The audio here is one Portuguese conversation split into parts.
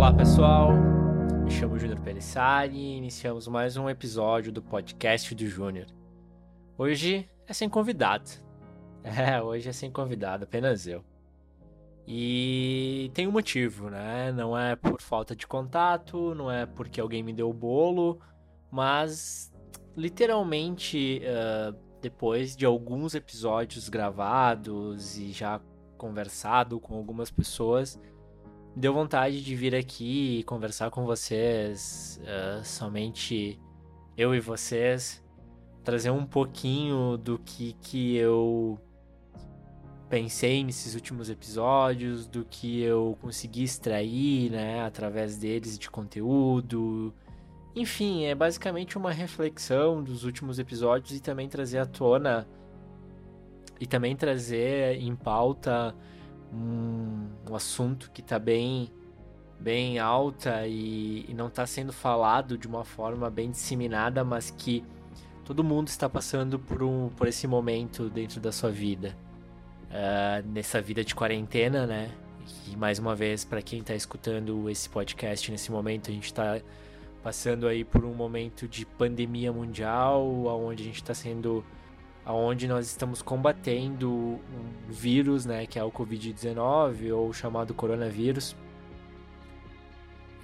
Olá pessoal, me chamo Júnior Pelissari e iniciamos mais um episódio do podcast do Júnior. Hoje é sem convidado. É, hoje é sem convidado, apenas eu. E tem um motivo, né? Não é por falta de contato, não é porque alguém me deu o bolo, mas literalmente uh, depois de alguns episódios gravados e já conversado com algumas pessoas, deu vontade de vir aqui e conversar com vocês, uh, somente eu e vocês, trazer um pouquinho do que, que eu pensei nesses últimos episódios, do que eu consegui extrair, né, através deles de conteúdo. Enfim, é basicamente uma reflexão dos últimos episódios e também trazer à tona e também trazer em pauta um, um assunto que está bem bem alta e, e não está sendo falado de uma forma bem disseminada, mas que todo mundo está passando por, um, por esse momento dentro da sua vida. Uh, nessa vida de quarentena, né? E mais uma vez, para quem está escutando esse podcast nesse momento, a gente está passando aí por um momento de pandemia mundial, onde a gente está sendo onde nós estamos combatendo um vírus, né, que é o Covid-19 ou chamado coronavírus.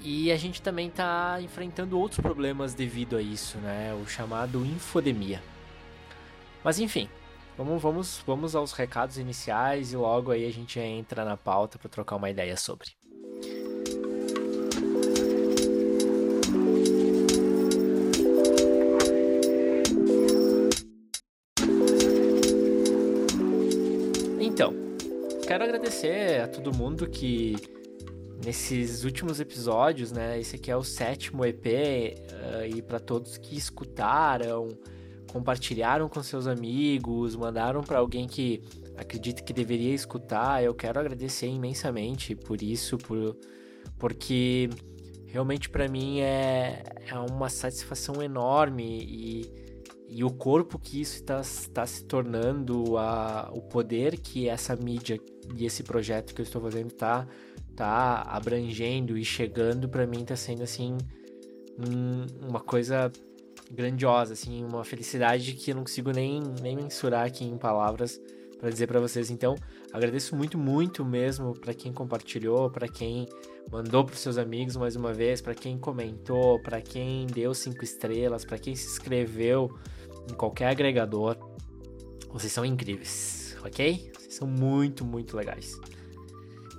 E a gente também está enfrentando outros problemas devido a isso, né, o chamado infodemia. Mas enfim, vamos, vamos, vamos aos recados iniciais e logo aí a gente entra na pauta para trocar uma ideia sobre. Quero agradecer a todo mundo que nesses últimos episódios, né? Esse aqui é o sétimo EP uh, e para todos que escutaram, compartilharam com seus amigos, mandaram para alguém que acredita que deveria escutar, eu quero agradecer imensamente por isso, por porque realmente para mim é, é uma satisfação enorme e e o corpo que isso está, está se tornando, a, o poder que essa mídia e esse projeto que eu estou fazendo tá, tá abrangendo e chegando para mim tá sendo assim um, uma coisa grandiosa, assim, uma felicidade que eu não consigo nem, nem mensurar aqui em palavras para dizer para vocês. Então, agradeço muito, muito mesmo para quem compartilhou, para quem mandou para seus amigos mais uma vez, para quem comentou, para quem deu cinco estrelas, para quem se inscreveu em qualquer agregador. Vocês são incríveis, ok? Vocês são muito, muito legais.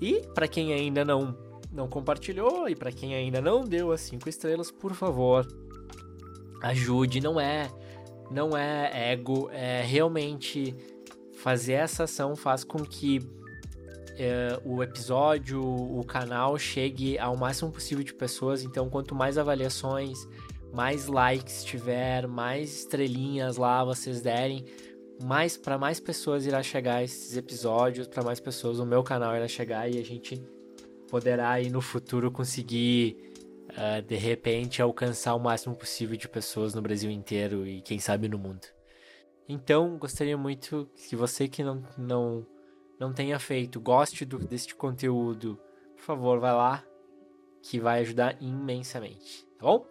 E para quem ainda não não compartilhou e para quem ainda não deu as cinco estrelas, por favor, ajude. Não é não é ego, é realmente fazer essa ação faz com que é, o episódio, o canal chegue ao máximo possível de pessoas. Então, quanto mais avaliações, mais likes tiver, mais estrelinhas lá vocês derem, mais para mais pessoas irá chegar esses episódios, para mais pessoas o meu canal irá chegar e a gente poderá aí no futuro conseguir uh, de repente alcançar o máximo possível de pessoas no Brasil inteiro e quem sabe no mundo. Então, gostaria muito que você que não não não tenha feito, goste do, deste conteúdo, por favor, vai lá que vai ajudar imensamente, tá bom?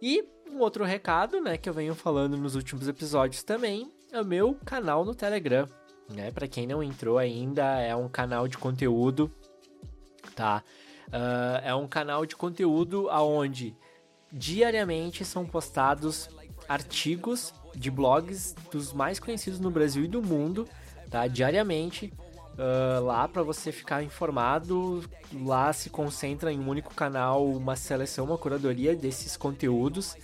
E um outro recado, né, que eu venho falando nos últimos episódios também, é o meu canal no Telegram, né? Para quem não entrou ainda, é um canal de conteúdo, tá? Uh, é um canal de conteúdo aonde diariamente são postados artigos de blogs dos mais conhecidos no Brasil e do mundo, tá? Diariamente uh, lá para você ficar informado. Lá se concentra em um único canal uma seleção, uma curadoria desses conteúdos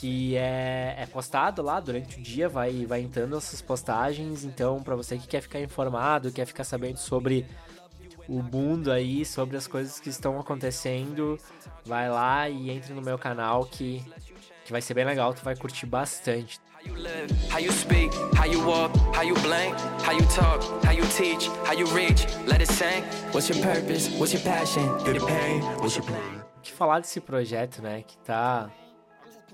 que é, é postado lá durante o dia, vai, vai entrando essas postagens. Então, para você que quer ficar informado, quer ficar sabendo sobre o mundo aí, sobre as coisas que estão acontecendo, vai lá e entre no meu canal que, que vai ser bem legal, tu vai curtir bastante. How you speak, how you walk, how you blink, how you talk, how you teach, how you reach, let it sing. What's your purpose? What's your passion? Feel the pain? What's your plan? Que falar desse projeto, né, que tá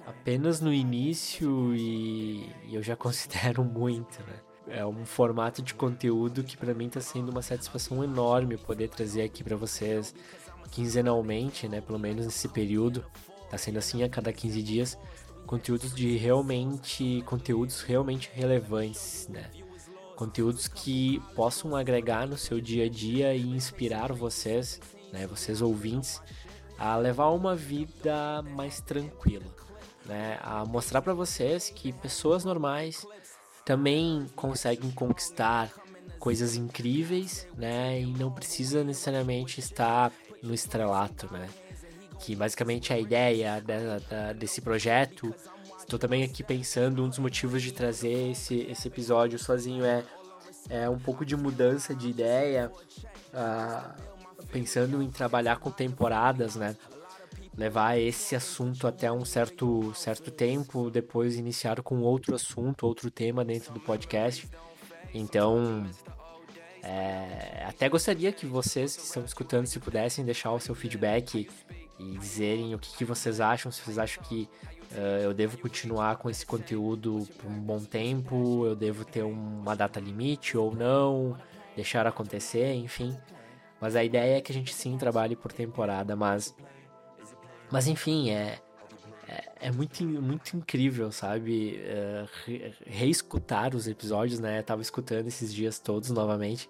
apenas no início e, e eu já considero muito, né? é um formato de conteúdo que para mim está sendo uma satisfação enorme poder trazer aqui para vocês quinzenalmente, né? Pelo menos nesse período. Tá sendo assim a cada 15 dias. Conteúdos de realmente. Conteúdos realmente relevantes, né? Conteúdos que possam agregar no seu dia a dia e inspirar vocês, né? Vocês ouvintes, a levar uma vida mais tranquila, né? A mostrar para vocês que pessoas normais também conseguem conquistar coisas incríveis, né? E não precisa necessariamente estar no estrelato, né? Que basicamente a ideia desse projeto, estou também aqui pensando, um dos motivos de trazer esse, esse episódio sozinho é, é um pouco de mudança de ideia, uh, pensando em trabalhar com temporadas, né? Levar esse assunto até um certo, certo tempo, depois iniciar com outro assunto, outro tema dentro do podcast. Então, é, até gostaria que vocês que estão escutando, se pudessem deixar o seu feedback e dizerem o que, que vocês acham, se vocês acham que uh, eu devo continuar com esse conteúdo por um bom tempo, eu devo ter uma data limite ou não, deixar acontecer, enfim. Mas a ideia é que a gente sim trabalhe por temporada, mas. Mas enfim, é. É, é muito, muito incrível, sabe? Uh, re, reescutar os episódios, né? Eu tava escutando esses dias todos novamente.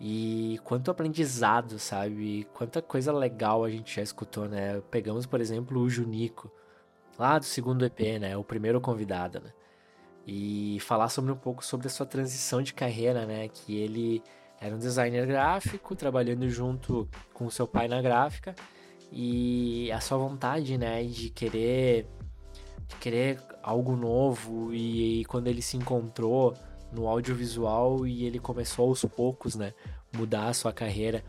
E quanto aprendizado, sabe? Quanta coisa legal a gente já escutou, né? Pegamos, por exemplo, o Junico, lá do segundo EP, né? O primeiro convidado, né? E falar sobre um pouco sobre a sua transição de carreira, né? Que ele era um designer gráfico, trabalhando junto com seu pai na gráfica e a sua vontade, né, de querer de querer algo novo e, e quando ele se encontrou no audiovisual e ele começou aos poucos, né, mudar a sua carreira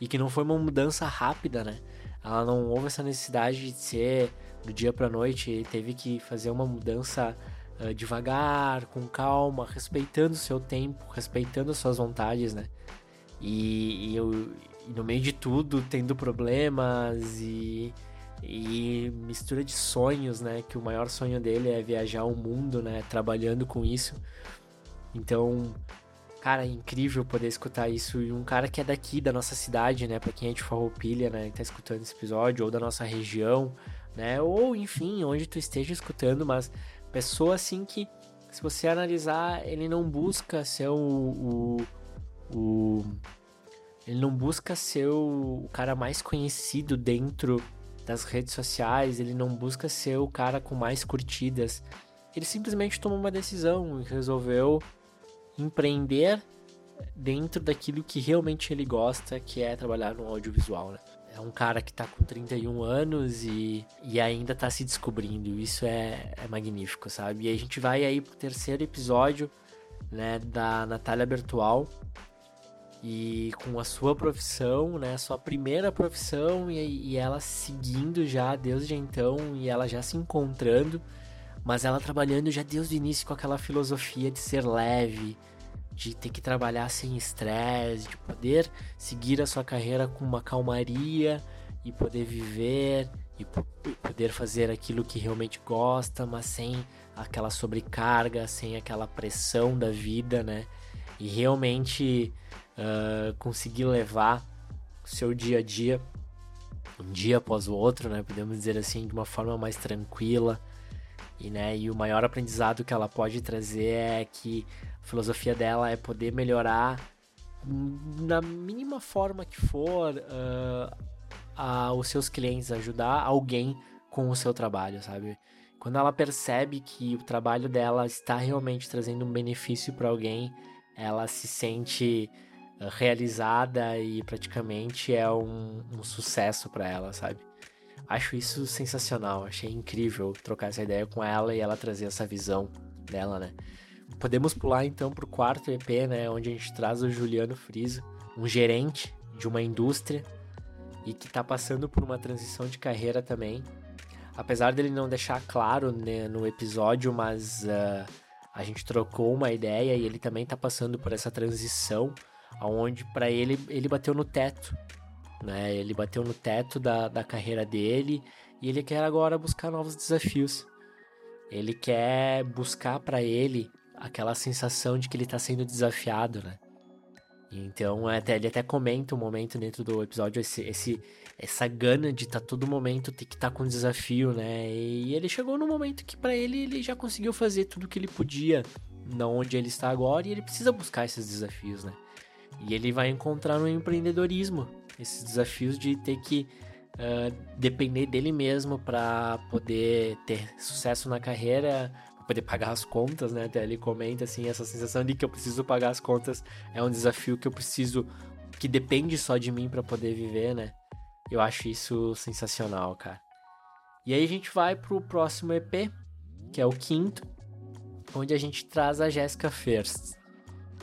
e que não foi uma mudança rápida, né? Ela não houve essa necessidade de ser do dia para noite, ele teve que fazer uma mudança uh, devagar, com calma, respeitando o seu tempo, respeitando as suas vontades, né? E, e, eu, e no meio de tudo, tendo problemas e, e mistura de sonhos, né? Que o maior sonho dele é viajar o mundo, né? Trabalhando com isso. Então, cara, é incrível poder escutar isso. E um cara que é daqui, da nossa cidade, né? Pra quem é de Farroupilha, né? Que tá escutando esse episódio, ou da nossa região, né? Ou, enfim, onde tu esteja escutando, mas pessoa assim que, se você analisar, ele não busca ser o, o, o ele não busca ser o cara mais conhecido dentro das redes sociais, ele não busca ser o cara com mais curtidas. Ele simplesmente tomou uma decisão e resolveu empreender dentro daquilo que realmente ele gosta, que é trabalhar no audiovisual, né? É um cara que tá com 31 anos e, e ainda tá se descobrindo. Isso é, é magnífico, sabe? E a gente vai aí pro terceiro episódio, né, da Natália Bertual. E com a sua profissão, né, sua primeira profissão e, e ela seguindo já desde então e ela já se encontrando mas ela trabalhando já desde o início com aquela filosofia de ser leve, de ter que trabalhar sem estresse, de poder seguir a sua carreira com uma calmaria e poder viver e poder fazer aquilo que realmente gosta, mas sem aquela sobrecarga, sem aquela pressão da vida, né? E realmente uh, conseguir levar o seu dia a dia, um dia após o outro, né? Podemos dizer assim, de uma forma mais tranquila, e, né, e o maior aprendizado que ela pode trazer é que a filosofia dela é poder melhorar na mínima forma que for uh, a, os seus clientes, ajudar alguém com o seu trabalho, sabe? Quando ela percebe que o trabalho dela está realmente trazendo um benefício para alguém, ela se sente uh, realizada e praticamente é um, um sucesso para ela, sabe? Acho isso sensacional, achei incrível trocar essa ideia com ela e ela trazer essa visão dela, né? Podemos pular então pro quarto EP, né, onde a gente traz o Juliano Friso, um gerente de uma indústria e que tá passando por uma transição de carreira também. Apesar dele não deixar claro né, no episódio, mas uh, a gente trocou uma ideia e ele também tá passando por essa transição, aonde para ele ele bateu no teto né? Ele bateu no teto da, da carreira dele e ele quer agora buscar novos desafios. Ele quer buscar para ele aquela sensação de que ele tá sendo desafiado, né? Então, é até, ele até comenta um momento dentro do episódio esse, esse essa gana de estar tá todo momento ter que estar tá com desafio, né? E ele chegou no momento que para ele ele já conseguiu fazer tudo que ele podia, na onde ele está agora, e ele precisa buscar esses desafios, né? E ele vai encontrar no empreendedorismo esses desafios de ter que uh, depender dele mesmo para poder ter sucesso na carreira, poder pagar as contas, né? Até ele comenta assim, essa sensação de que eu preciso pagar as contas é um desafio que eu preciso que depende só de mim para poder viver, né? Eu acho isso sensacional, cara. E aí a gente vai pro próximo EP, que é o quinto, onde a gente traz a Jessica First.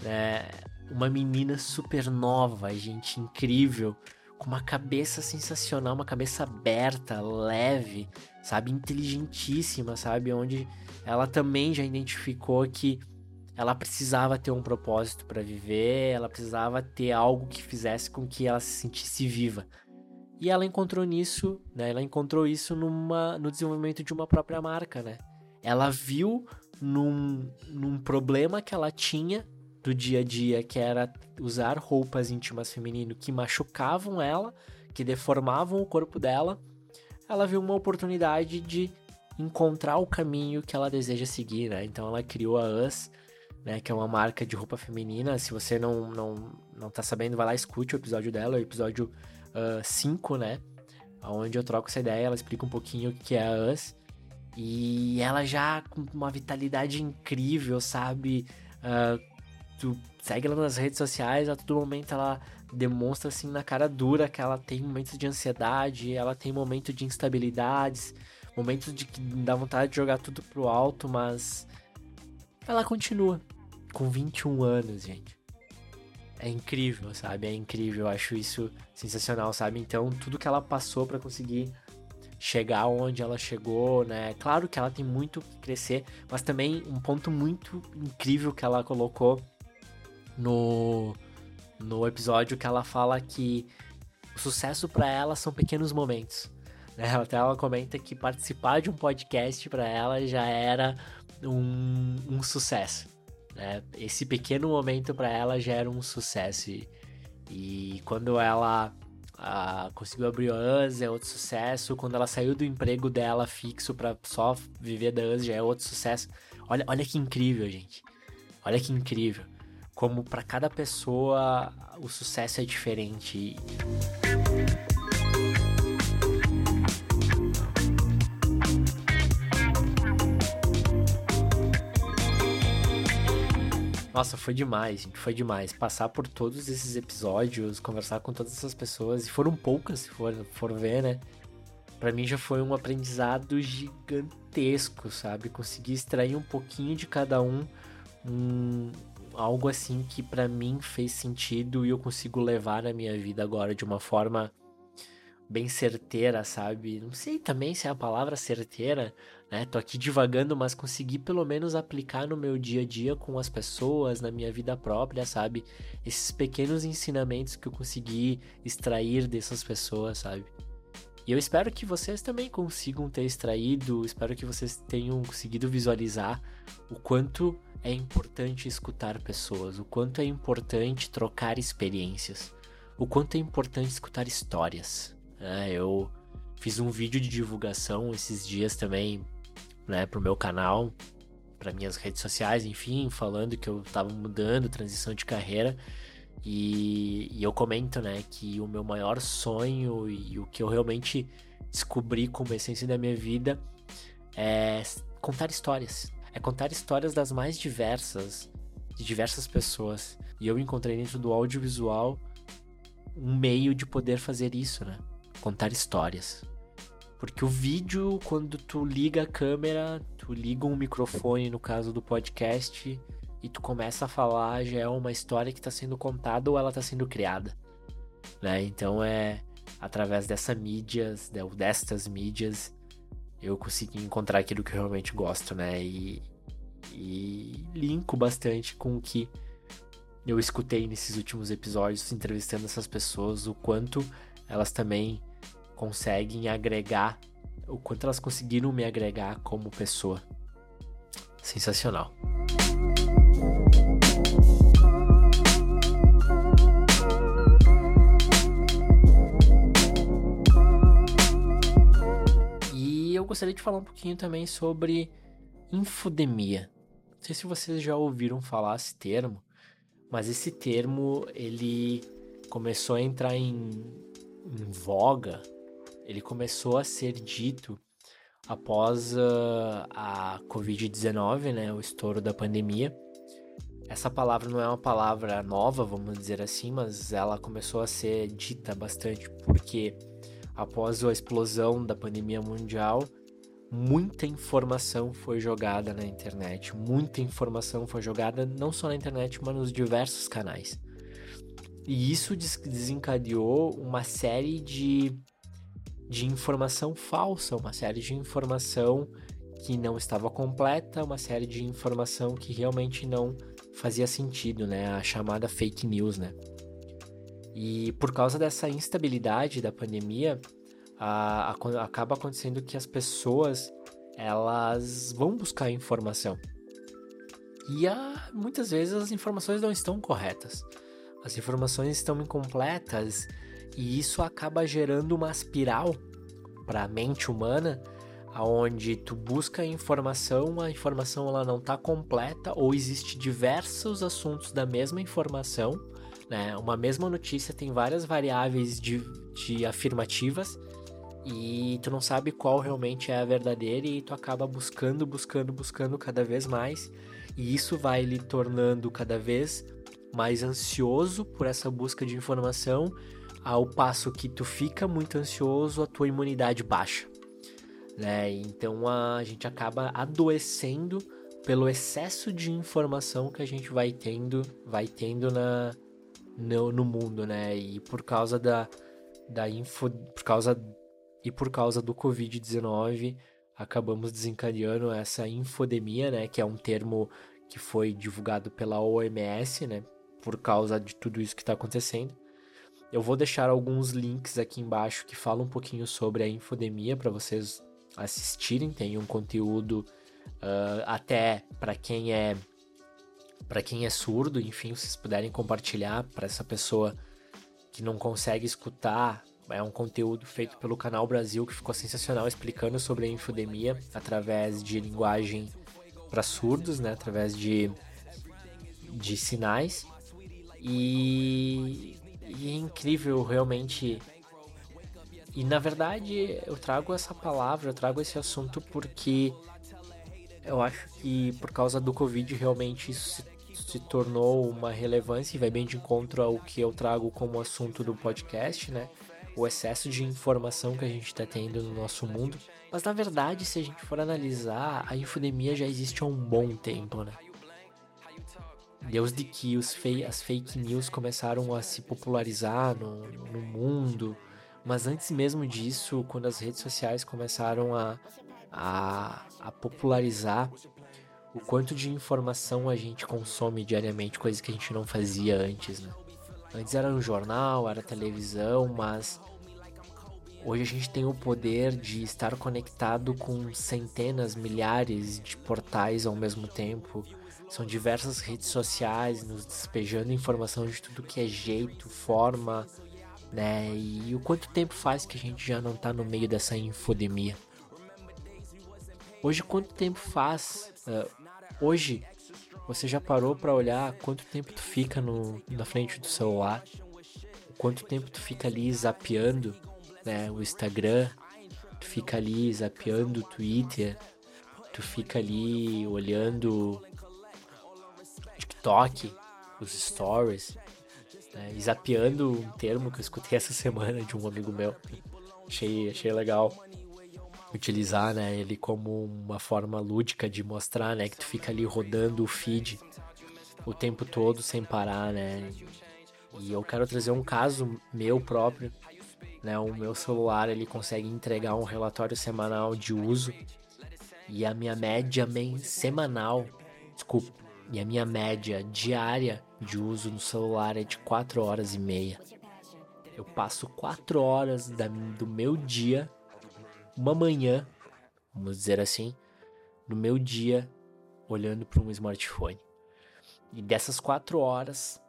Né? Uma menina super nova, gente incrível, com uma cabeça sensacional, uma cabeça aberta, leve, sabe, inteligentíssima, sabe, onde ela também já identificou que ela precisava ter um propósito para viver, ela precisava ter algo que fizesse com que ela se sentisse viva. E ela encontrou nisso, né? Ela encontrou isso numa, no desenvolvimento de uma própria marca, né? Ela viu num, num problema que ela tinha do dia a dia, que era usar roupas íntimas feminino que machucavam ela, que deformavam o corpo dela. Ela viu uma oportunidade de encontrar o caminho que ela deseja seguir, né? Então ela criou a Us, né, que é uma marca de roupa feminina. Se você não, não, não tá sabendo, vai lá escute o episódio dela, o episódio 5, uh, né? Onde eu troco essa ideia, ela explica um pouquinho o que é a Us. E ela já com uma vitalidade incrível, sabe? Uh, tu segue ela nas redes sociais, a todo momento ela demonstra assim na cara dura que ela tem momentos de ansiedade, ela tem momentos de instabilidades, momentos de que dá vontade de jogar tudo pro alto, mas ela continua com 21 anos, gente. É incrível, sabe? É incrível, eu acho isso sensacional, sabe? Então, tudo que ela passou para conseguir chegar onde ela chegou, né? Claro que ela tem muito que crescer, mas também um ponto muito incrível que ela colocou no no episódio que ela fala que o sucesso para ela são pequenos momentos. Né? Até ela comenta que participar de um podcast para ela já era um, um sucesso. Né? Esse pequeno momento para ela já era um sucesso. E, e quando ela conseguiu abrir a US é outro sucesso. Quando ela saiu do emprego dela fixo para só viver da US já é outro sucesso. Olha, olha que incrível, gente. Olha que incrível. Como para cada pessoa o sucesso é diferente. Nossa, foi demais, gente, foi demais. Passar por todos esses episódios, conversar com todas essas pessoas, e foram poucas, se for, for ver, né? Pra mim já foi um aprendizado gigantesco, sabe? Conseguir extrair um pouquinho de cada um, um algo assim que para mim fez sentido e eu consigo levar na minha vida agora de uma forma bem certeira, sabe? Não sei também se é a palavra certeira, né? Tô aqui divagando, mas consegui pelo menos aplicar no meu dia a dia com as pessoas, na minha vida própria, sabe? Esses pequenos ensinamentos que eu consegui extrair dessas pessoas, sabe? E eu espero que vocês também consigam ter extraído, espero que vocês tenham conseguido visualizar o quanto é importante escutar pessoas, o quanto é importante trocar experiências, o quanto é importante escutar histórias. É, eu fiz um vídeo de divulgação esses dias também né, pro meu canal, para minhas redes sociais, enfim, falando que eu estava mudando, transição de carreira. E, e, eu comento, né, que o meu maior sonho e o que eu realmente descobri como essência da minha vida é contar histórias. É contar histórias das mais diversas, de diversas pessoas. E eu encontrei dentro do audiovisual um meio de poder fazer isso, né? Contar histórias. Porque o vídeo, quando tu liga a câmera, tu liga um microfone, no caso do podcast, e tu começa a falar, já é uma história que está sendo contada ou ela está sendo criada. Né? Então é através dessa mídias, destas mídias, eu consegui encontrar aquilo que eu realmente gosto, né? E, e linko bastante com o que eu escutei nesses últimos episódios, entrevistando essas pessoas, o quanto elas também conseguem agregar, o quanto elas conseguiram me agregar como pessoa. Sensacional. Eu gostaria de falar um pouquinho também sobre infodemia. Não sei se vocês já ouviram falar esse termo, mas esse termo ele começou a entrar em, em voga, ele começou a ser dito após uh, a Covid-19, né, o estouro da pandemia. Essa palavra não é uma palavra nova, vamos dizer assim, mas ela começou a ser dita bastante porque após a explosão da pandemia mundial, muita informação foi jogada na internet, muita informação foi jogada não só na internet, mas nos diversos canais. E isso desencadeou uma série de de informação falsa, uma série de informação que não estava completa, uma série de informação que realmente não fazia sentido, né? A chamada fake news, né? E por causa dessa instabilidade da pandemia, a, a, acaba acontecendo que as pessoas elas vão buscar informação. E a, muitas vezes as informações não estão corretas. As informações estão incompletas e isso acaba gerando uma espiral para a mente humana, aonde tu busca informação, a informação ela não está completa ou existe diversos assuntos da mesma informação, né? Uma mesma notícia tem várias variáveis de, de afirmativas e tu não sabe qual realmente é a verdadeira e tu acaba buscando, buscando, buscando cada vez mais e isso vai lhe tornando cada vez mais ansioso por essa busca de informação ao passo que tu fica muito ansioso, a tua imunidade baixa. Né? Então a gente acaba adoecendo pelo excesso de informação que a gente vai tendo, vai tendo na, no, no mundo, né? E por causa da, da info, por causa e por causa do Covid-19, acabamos desencadeando essa infodemia, né? Que é um termo que foi divulgado pela OMS, né? Por causa de tudo isso que está acontecendo. Eu vou deixar alguns links aqui embaixo que falam um pouquinho sobre a infodemia para vocês assistirem. Tem um conteúdo uh, até para quem é para quem é surdo, enfim, vocês puderem compartilhar para essa pessoa que não consegue escutar. É um conteúdo feito pelo Canal Brasil que ficou sensacional explicando sobre a infodemia através de linguagem para surdos, né, através de de sinais. E e é incrível realmente. E na verdade eu trago essa palavra, eu trago esse assunto porque eu acho que por causa do Covid realmente isso se, se tornou uma relevância e vai bem de encontro ao que eu trago como assunto do podcast, né? O excesso de informação que a gente está tendo no nosso mundo. Mas na verdade, se a gente for analisar, a infodemia já existe há um bom tempo, né? Desde que os fei as fake news começaram a se popularizar no, no mundo, mas antes mesmo disso, quando as redes sociais começaram a, a, a popularizar o quanto de informação a gente consome diariamente, coisa que a gente não fazia antes, né? Antes era no jornal, era televisão, mas hoje a gente tem o poder de estar conectado com centenas, milhares de portais ao mesmo tempo são diversas redes sociais nos despejando informação de tudo que é jeito, forma, né? E o quanto tempo faz que a gente já não tá no meio dessa infodemia? Hoje, quanto tempo faz? Uh, hoje, você já parou para olhar quanto tempo tu fica no, na frente do celular? Quanto tempo tu fica ali zapeando né, o Instagram? Tu fica ali zapeando o Twitter? Tu fica ali olhando TikTok, os stories, né, zapeando um termo que eu escutei essa semana de um amigo meu. Achei, achei legal utilizar né, ele como uma forma lúdica de mostrar né, que tu fica ali rodando o feed o tempo todo sem parar, né? E eu quero trazer um caso meu próprio, né? O meu celular ele consegue entregar um relatório semanal de uso e a minha média semanal, desculpa, e a minha média diária de uso no celular é de 4 horas e meia. Eu passo 4 horas da, do meu dia, uma manhã, vamos dizer assim, no meu dia, olhando para um smartphone. E dessas 4 horas,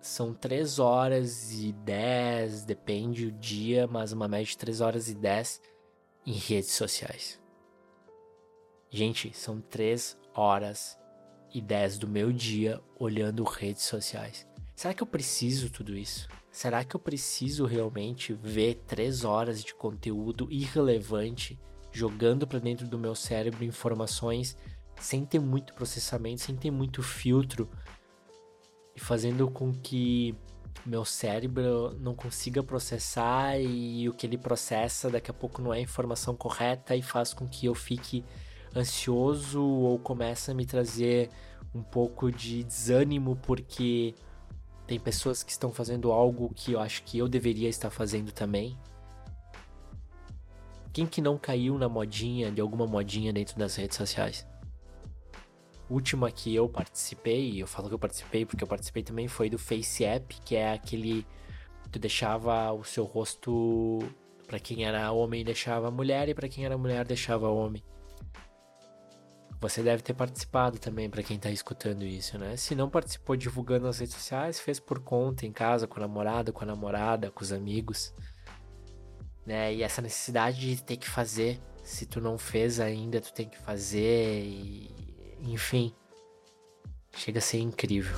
são 3 horas e 10, depende o dia, mas uma média de 3 horas e 10 em redes sociais. Gente, são 3 horas e 10 do meu dia olhando redes sociais. Será que eu preciso tudo isso? Será que eu preciso realmente ver 3 horas de conteúdo irrelevante jogando para dentro do meu cérebro informações sem ter muito processamento, sem ter muito filtro e fazendo com que meu cérebro não consiga processar e o que ele processa daqui a pouco não é a informação correta e faz com que eu fique ansioso ou comece a me trazer um pouco de desânimo porque tem pessoas que estão fazendo algo que eu acho que eu deveria estar fazendo também. Quem que não caiu na modinha, de alguma modinha dentro das redes sociais? última que eu participei, eu falo que eu participei porque eu participei também, foi do Face App, que é aquele. Tu deixava o seu rosto. para quem era homem, deixava mulher, e para quem era mulher, deixava homem. Você deve ter participado também, para quem tá escutando isso, né? Se não participou divulgando nas redes sociais, fez por conta, em casa, com a namorada, com a namorada, com os amigos. Né? E essa necessidade de ter que fazer. Se tu não fez ainda, tu tem que fazer. E enfim, chega a ser incrível.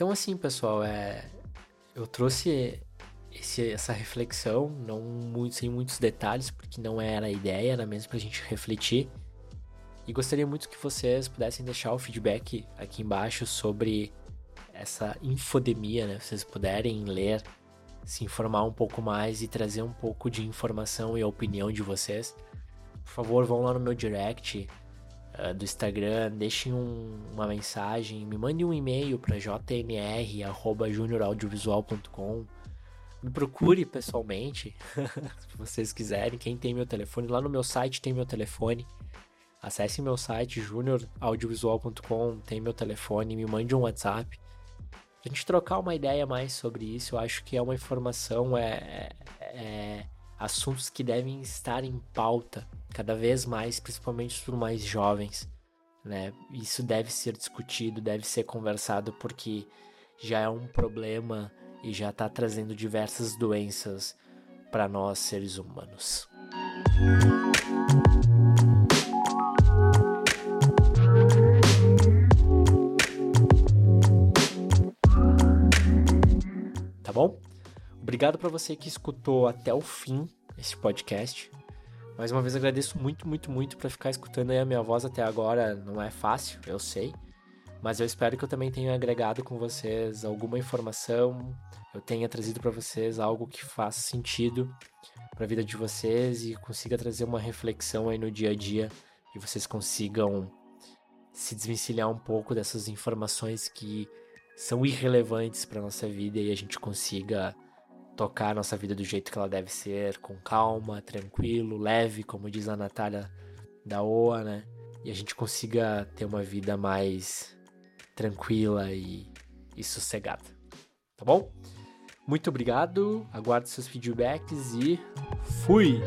Então assim, pessoal, é eu trouxe esse, essa reflexão, não muito, sem muitos detalhes, porque não era a ideia, era mesmo pra gente refletir. E gostaria muito que vocês pudessem deixar o feedback aqui embaixo sobre essa infodemia, né? Vocês puderem ler, se informar um pouco mais e trazer um pouco de informação e opinião de vocês. Por favor, vão lá no meu direct uh, do Instagram, deixem um, uma mensagem, me mandem um e-mail para jmr@junioraudiovisual.com. Me procure pessoalmente, se vocês quiserem. Quem tem meu telefone, lá no meu site tem meu telefone. Acesse meu site junioraudiovisual.com, tem meu telefone, me mande um WhatsApp a gente trocar uma ideia mais sobre isso, eu acho que é uma informação, é, é, é assuntos que devem estar em pauta cada vez mais, principalmente por mais jovens. Né? Isso deve ser discutido, deve ser conversado, porque já é um problema e já está trazendo diversas doenças para nós seres humanos. tá bom? Obrigado para você que escutou até o fim esse podcast. Mais uma vez agradeço muito, muito, muito para ficar escutando aí a minha voz até agora. Não é fácil, eu sei. Mas eu espero que eu também tenha agregado com vocês alguma informação, eu tenha trazido para vocês algo que faça sentido para a vida de vocês e consiga trazer uma reflexão aí no dia a dia e vocês consigam se desvencilhar um pouco dessas informações que são irrelevantes para nossa vida e a gente consiga tocar a nossa vida do jeito que ela deve ser, com calma, tranquilo, leve, como diz a Natália da OA, né? E a gente consiga ter uma vida mais tranquila e, e sossegada. Tá bom? Muito obrigado, aguardo seus feedbacks e fui!